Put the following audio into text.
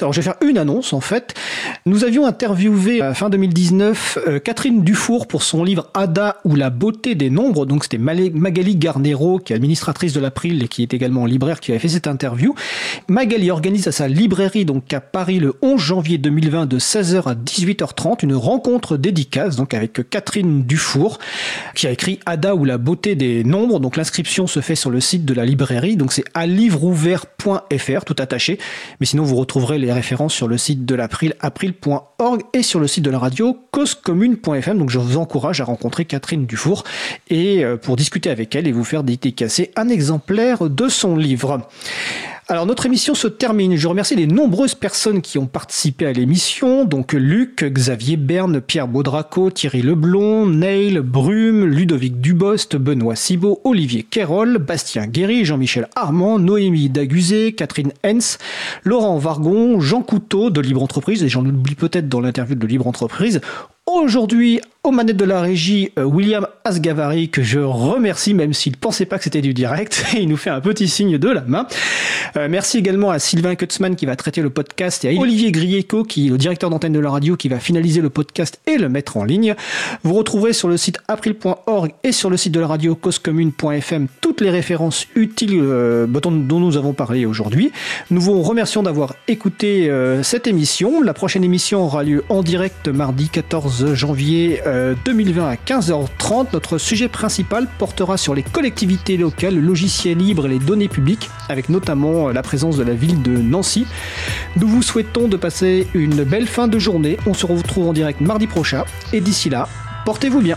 Alors je vais faire une annonce en fait. Nous avions interviewé à fin 2019 euh, Catherine Dufour pour son livre Ada ou la beauté des nombres. Donc c'était Magali Garnero qui est administratrice de l'April et qui est également libraire qui avait fait cette interview. Magali organise à sa librairie donc à Paris le 11 janvier 2020 de 16h à 18h30 une rencontre dédicace donc avec Catherine Dufour qui a écrit Ada ou la beauté des nombres. Donc l'inscription se fait sur le site de la librairie. Donc c'est à livreouvert.fr tout attaché. Mais sinon vous retrouverez les références sur le site de l'April, april.org et sur le site de la radio causecommune.fm. Donc je vous encourage à rencontrer Catherine Dufour et euh, pour discuter avec elle et vous faire dédicacer un exemplaire de son livre. Alors notre émission se termine. Je remercie les nombreuses personnes qui ont participé à l'émission. Donc Luc, Xavier Berne, Pierre Baudraco, Thierry Leblon, Neil, Brume, Ludovic Dubost, Benoît Cibot, Olivier Quérol, Bastien Guéry, Jean-Michel Armand, Noémie Daguzé, Catherine Hens, Laurent Vargon, Jean Couteau de Libre Entreprise, et j'en oublie peut-être dans l'interview de Libre Entreprise, Aujourd'hui, aux manettes de la régie, euh, William Asgavari, que je remercie, même s'il pensait pas que c'était du direct. Il nous fait un petit signe de la main. Euh, merci également à Sylvain Kutzmann qui va traiter le podcast et à Olivier Grieco, qui est le directeur d'antenne de la radio, qui va finaliser le podcast et le mettre en ligne. Vous retrouverez sur le site april.org et sur le site de la radio causecommune.fm toutes les références utiles euh, dont nous avons parlé aujourd'hui. Nous vous remercions d'avoir écouté cette émission. La prochaine émission aura lieu en direct mardi 14 janvier 2020 euh, à 15h30. Notre sujet principal portera sur les collectivités locales, le logiciel libre et les données publiques, avec notamment euh, la présence de la ville de Nancy. Nous vous souhaitons de passer une belle fin de journée. On se retrouve en direct mardi prochain. Et d'ici là, portez-vous bien.